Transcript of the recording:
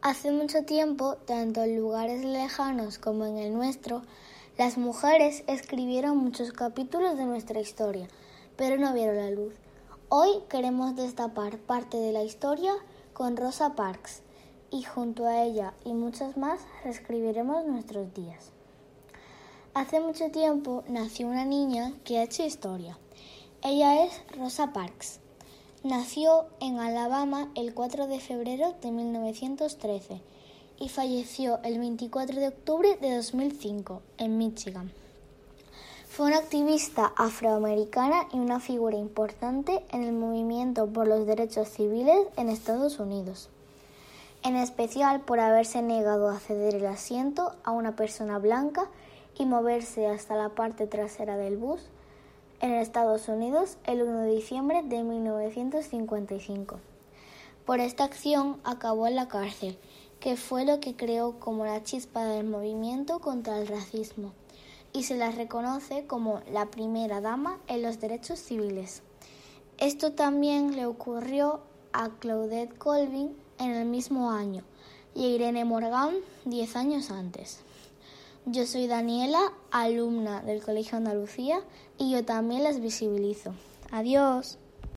Hace mucho tiempo, tanto en lugares lejanos como en el nuestro, las mujeres escribieron muchos capítulos de nuestra historia, pero no vieron la luz. Hoy queremos destapar parte de la historia con Rosa Parks y junto a ella y muchas más reescribiremos nuestros días. Hace mucho tiempo nació una niña que ha hecho historia. Ella es Rosa Parks. Nació en Alabama el 4 de febrero de 1913 y falleció el 24 de octubre de 2005 en Michigan. Fue una activista afroamericana y una figura importante en el movimiento por los derechos civiles en Estados Unidos, en especial por haberse negado a ceder el asiento a una persona blanca y moverse hasta la parte trasera del bus en Estados Unidos el 1 de diciembre de 1955. Por esta acción acabó en la cárcel, que fue lo que creó como la chispa del movimiento contra el racismo, y se la reconoce como la primera dama en los derechos civiles. Esto también le ocurrió a Claudette Colvin en el mismo año y a Irene Morgan diez años antes. Yo soy Daniela, alumna del Colegio Andalucía, y yo también las visibilizo. Adiós.